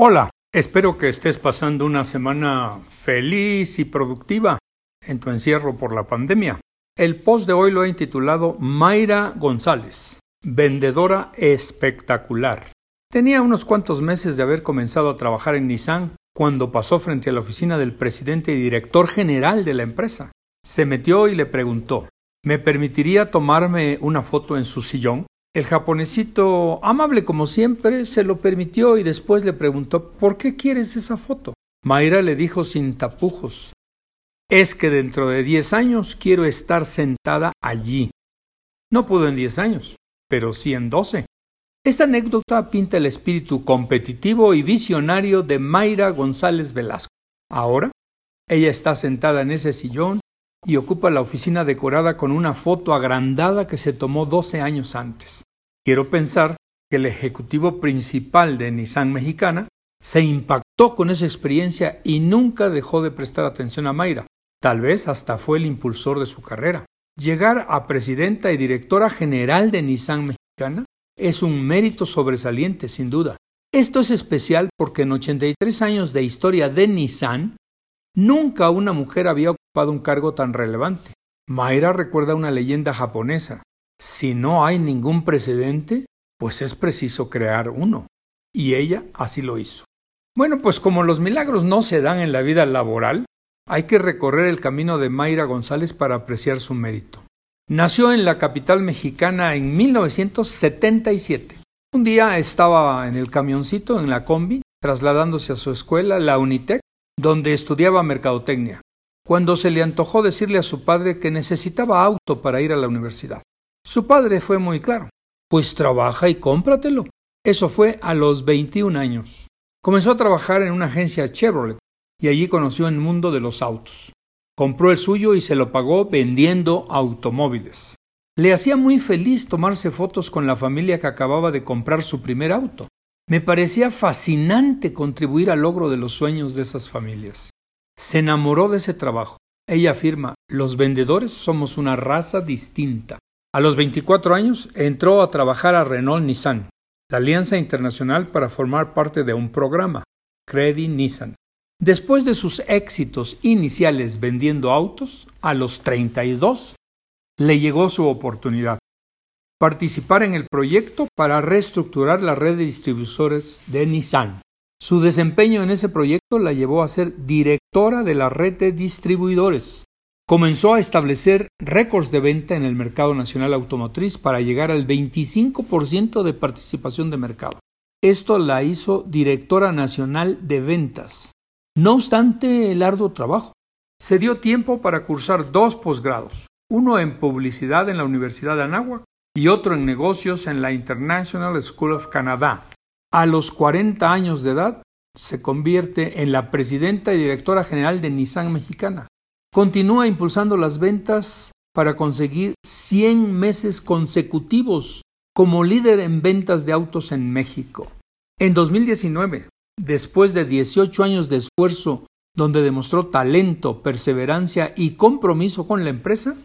Hola, espero que estés pasando una semana feliz y productiva en tu encierro por la pandemia. El post de hoy lo he intitulado Mayra González, vendedora espectacular. Tenía unos cuantos meses de haber comenzado a trabajar en Nissan cuando pasó frente a la oficina del presidente y director general de la empresa. Se metió y le preguntó ¿Me permitiría tomarme una foto en su sillón? El japonesito, amable como siempre, se lo permitió y después le preguntó ¿Por qué quieres esa foto? Mayra le dijo sin tapujos Es que dentro de diez años quiero estar sentada allí. No pudo en diez años, pero sí en doce. Esta anécdota pinta el espíritu competitivo y visionario de Mayra González Velasco. Ahora, ella está sentada en ese sillón y ocupa la oficina decorada con una foto agrandada que se tomó doce años antes. Quiero pensar que el ejecutivo principal de Nissan Mexicana se impactó con esa experiencia y nunca dejó de prestar atención a Mayra. Tal vez hasta fue el impulsor de su carrera. Llegar a presidenta y directora general de Nissan Mexicana es un mérito sobresaliente, sin duda. Esto es especial porque en 83 años de historia de Nissan, nunca una mujer había ocupado un cargo tan relevante. Mayra recuerda una leyenda japonesa. Si no hay ningún precedente, pues es preciso crear uno. Y ella así lo hizo. Bueno, pues como los milagros no se dan en la vida laboral, hay que recorrer el camino de Mayra González para apreciar su mérito. Nació en la capital mexicana en 1977. Un día estaba en el camioncito, en la combi, trasladándose a su escuela, la Unitec, donde estudiaba mercadotecnia, cuando se le antojó decirle a su padre que necesitaba auto para ir a la universidad. Su padre fue muy claro. Pues trabaja y cómpratelo. Eso fue a los 21 años. Comenzó a trabajar en una agencia Chevrolet y allí conoció el mundo de los autos. Compró el suyo y se lo pagó vendiendo automóviles. Le hacía muy feliz tomarse fotos con la familia que acababa de comprar su primer auto. Me parecía fascinante contribuir al logro de los sueños de esas familias. Se enamoró de ese trabajo. Ella afirma, los vendedores somos una raza distinta. A los 24 años entró a trabajar a Renault Nissan, la alianza internacional para formar parte de un programa, Credit Nissan. Después de sus éxitos iniciales vendiendo autos, a los 32 le llegó su oportunidad. Participar en el proyecto para reestructurar la red de distribuidores de Nissan. Su desempeño en ese proyecto la llevó a ser directora de la red de distribuidores, comenzó a establecer récords de venta en el mercado nacional automotriz para llegar al 25% de participación de mercado. Esto la hizo directora nacional de ventas. No obstante el arduo trabajo, se dio tiempo para cursar dos posgrados, uno en publicidad en la Universidad de Anáhuac y otro en negocios en la International School of Canada. A los 40 años de edad, se convierte en la presidenta y directora general de Nissan Mexicana. Continúa impulsando las ventas para conseguir 100 meses consecutivos como líder en ventas de autos en México. En 2019, después de 18 años de esfuerzo donde demostró talento, perseverancia y compromiso con la empresa,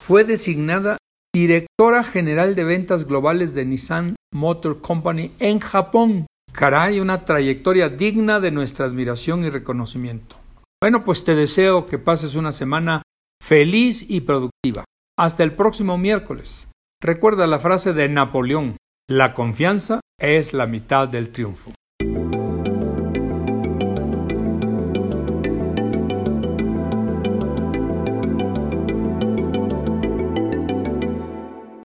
fue designada directora general de ventas globales de Nissan Motor Company en Japón. Caray, una trayectoria digna de nuestra admiración y reconocimiento. Bueno, pues te deseo que pases una semana feliz y productiva. Hasta el próximo miércoles. Recuerda la frase de Napoleón, la confianza es la mitad del triunfo.